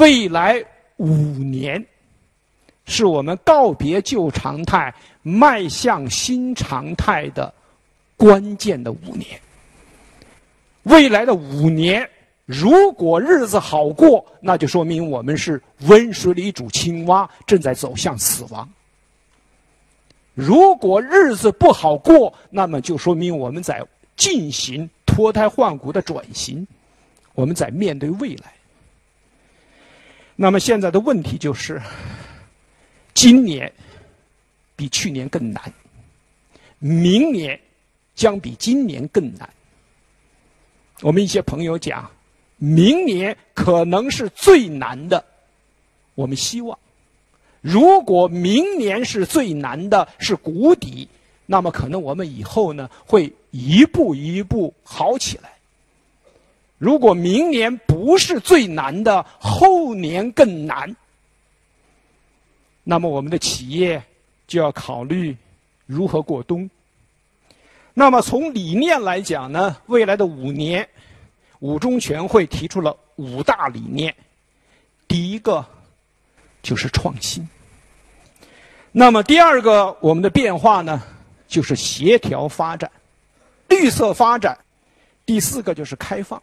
未来五年是我们告别旧常态、迈向新常态的关键的五年。未来的五年，如果日子好过，那就说明我们是温水里煮青蛙，正在走向死亡；如果日子不好过，那么就说明我们在进行脱胎换骨的转型，我们在面对未来。那么现在的问题就是，今年比去年更难，明年将比今年更难。我们一些朋友讲，明年可能是最难的。我们希望，如果明年是最难的，是谷底，那么可能我们以后呢会一步一步好起来。如果明年不是最难的，后年更难，那么我们的企业就要考虑如何过冬。那么从理念来讲呢，未来的五年，五中全会提出了五大理念。第一个就是创新。那么第二个我们的变化呢，就是协调发展、绿色发展。第四个就是开放。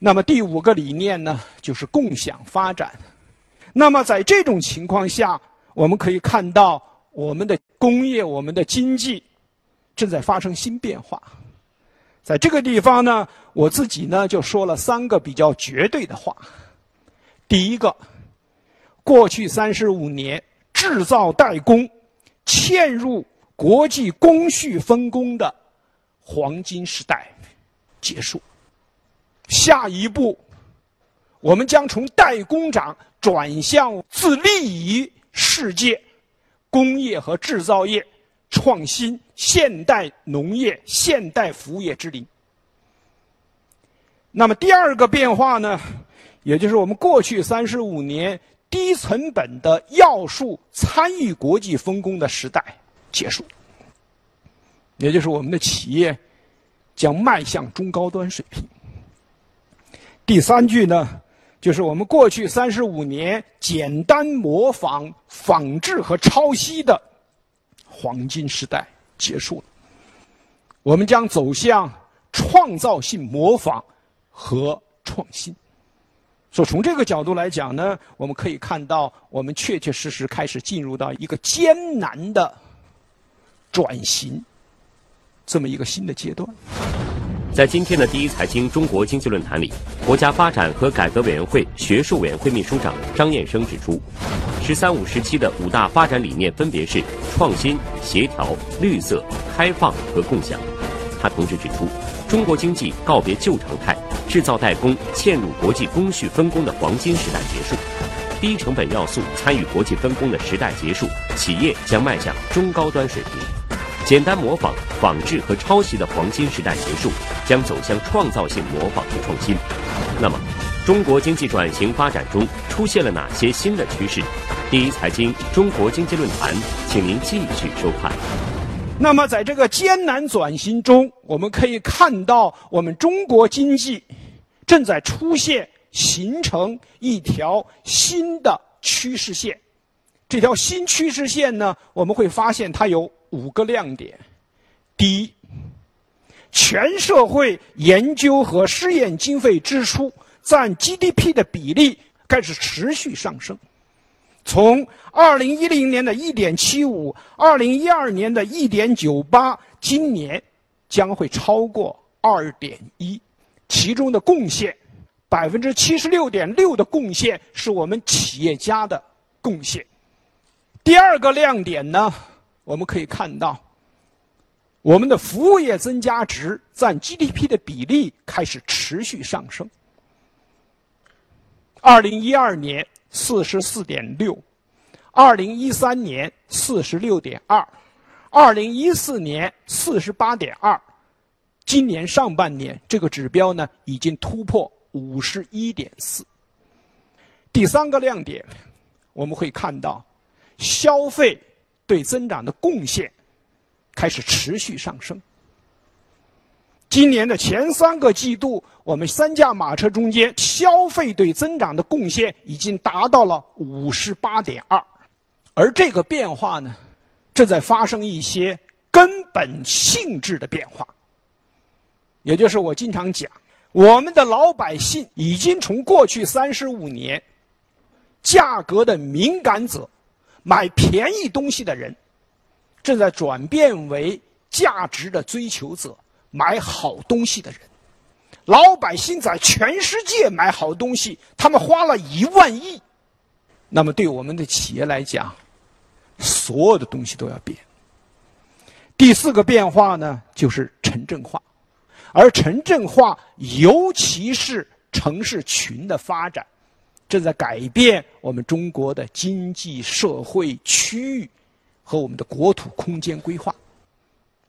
那么第五个理念呢，就是共享发展。那么在这种情况下，我们可以看到我们的工业、我们的经济。正在发生新变化，在这个地方呢，我自己呢就说了三个比较绝对的话。第一个，过去三十五年制造代工嵌入国际工序分工的黄金时代结束，下一步，我们将从代工厂转向自立于世界工业和制造业。创新现代农业、现代服务业之林。那么第二个变化呢，也就是我们过去三十五年低成本的要素参与国际分工的时代结束，也就是我们的企业将迈向中高端水平。第三句呢，就是我们过去三十五年简单模仿、仿制和抄袭的。黄金时代结束了，我们将走向创造性模仿和创新。所以从这个角度来讲呢，我们可以看到，我们确确实实开始进入到一个艰难的转型这么一个新的阶段。在今天的第一财经中国经济论坛里，国家发展和改革委员会学术委员会秘书长张燕生指出，“十三五”时期的五大发展理念分别是创新、协调、绿色、开放和共享。他同时指出，中国经济告别旧常态，制造代工嵌入国际工序分工的黄金时代结束，低成本要素参与国际分工的时代结束，企业将迈向中高端水平。简单模仿、仿制和抄袭的黄金时代结束，将走向创造性模仿和创新。那么，中国经济转型发展中出现了哪些新的趋势？第一财经中国经济论坛，请您继续收看。那么，在这个艰难转型中，我们可以看到，我们中国经济正在出现形成一条新的趋势线。这条新趋势线呢，我们会发现它有。五个亮点：第一，全社会研究和试验经费支出占 GDP 的比例开始持续上升，从2010年的一点七五二零一二年的一点九八今年将会超过二点一其中的贡献，百分之七十六点六的贡献是我们企业家的贡献。第二个亮点呢？我们可以看到，我们的服务业增加值占 GDP 的比例开始持续上升。二零一二年四十四点六，二零一三年四十六点二，二零一四年四十八点二，今年上半年这个指标呢已经突破五十一点四。第三个亮点，我们会看到消费。对增长的贡献开始持续上升。今年的前三个季度，我们三驾马车中间消费对增长的贡献已经达到了五十八点二，而这个变化呢，正在发生一些根本性质的变化。也就是我经常讲，我们的老百姓已经从过去三十五年价格的敏感者、买便宜东西的人，正在转变为价值的追求者。买好东西的人，老百姓在全世界买好东西，他们花了一万亿。那么对我们的企业来讲，所有的东西都要变。第四个变化呢，就是城镇化，而城镇化尤其是城市群的发展，正在改变我们中国的经济社会区域和我们的国土空间规划。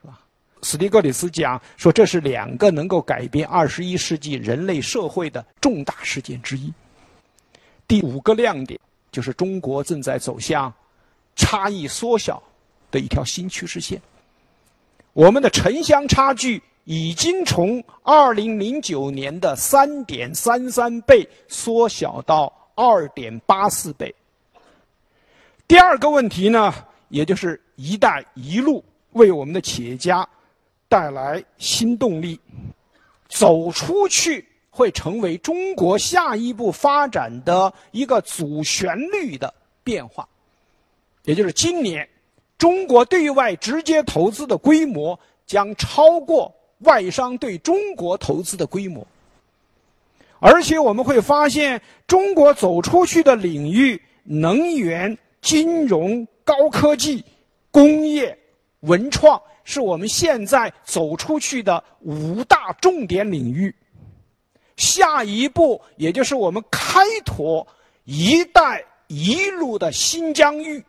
是吧斯蒂格里斯讲说，这是两个能够改变二十一世纪人类社会的重大事件之一。第五个亮点就是中国正在走向差异缩小的一条新趋势线。我们的城乡差距已经从二零零九年的三点三三倍缩小到二点八四倍。第二个问题呢，也就是“一带一路”为我们的企业家。带来新动力，走出去会成为中国下一步发展的一个主旋律的变化。也就是今年，中国对外直接投资的规模将超过外商对中国投资的规模。而且我们会发现，中国走出去的领域，能源、金融、高科技、工业、文创。是我们现在走出去的五大重点领域。下一步，也就是我们开拓“一带一路”的新疆域，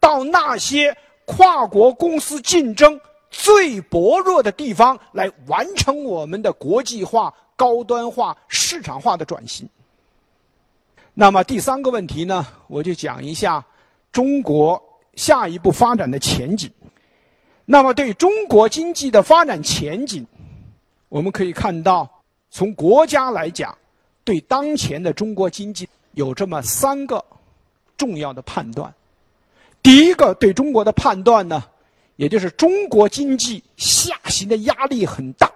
到那些跨国公司竞争最薄弱的地方，来完成我们的国际化、高端化、市场化的转型。那么第三个问题呢，我就讲一下中国下一步发展的前景。那么，对中国经济的发展前景，我们可以看到，从国家来讲，对当前的中国经济有这么三个重要的判断。第一个对中国的判断呢，也就是中国经济下行的压力很大。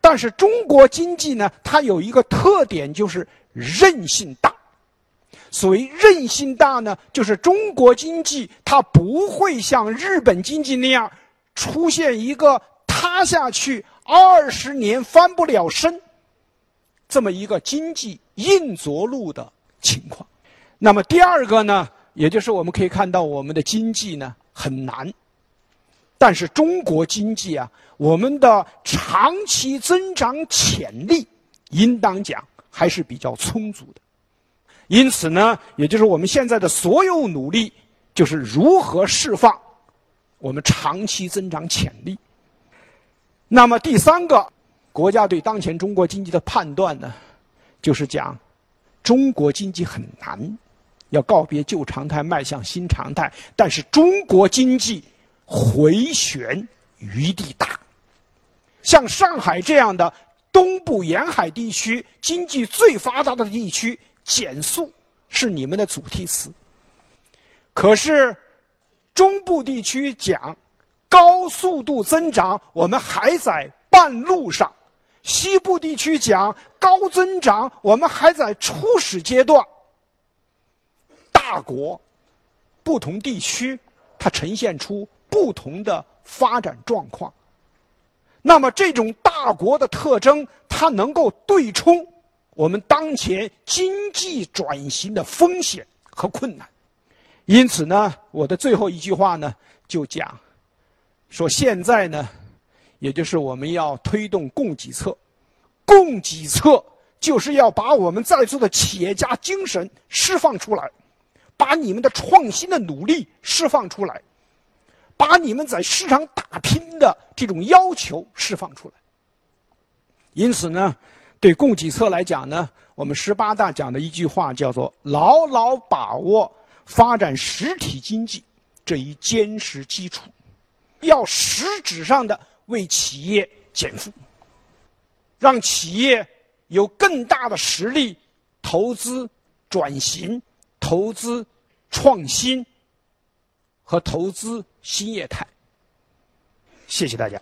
但是，中国经济呢，它有一个特点，就是韧性大。所谓韧性大呢，就是中国经济它不会像日本经济那样出现一个塌下去二十年翻不了身这么一个经济硬着陆的情况。那么第二个呢，也就是我们可以看到我们的经济呢很难，但是中国经济啊，我们的长期增长潜力应当讲还是比较充足的。因此呢，也就是我们现在的所有努力，就是如何释放我们长期增长潜力。那么第三个，国家对当前中国经济的判断呢，就是讲中国经济很难，要告别旧常态，迈向新常态。但是中国经济回旋余地大，像上海这样的东部沿海地区经济最发达的地区。减速是你们的主题词，可是中部地区讲高速度增长，我们还在半路上；西部地区讲高增长，我们还在初始阶段。大国不同地区，它呈现出不同的发展状况。那么这种大国的特征，它能够对冲。我们当前经济转型的风险和困难，因此呢，我的最后一句话呢，就讲说现在呢，也就是我们要推动供给侧，供给侧就是要把我们在座的企业家精神释放出来，把你们的创新的努力释放出来，把你们在市场打拼的这种要求释放出来。因此呢。对供给侧来讲呢，我们十八大讲的一句话叫做“牢牢把握发展实体经济这一坚实基础”，要实质上的为企业减负，让企业有更大的实力投资转型、投资创新和投资新业态。谢谢大家。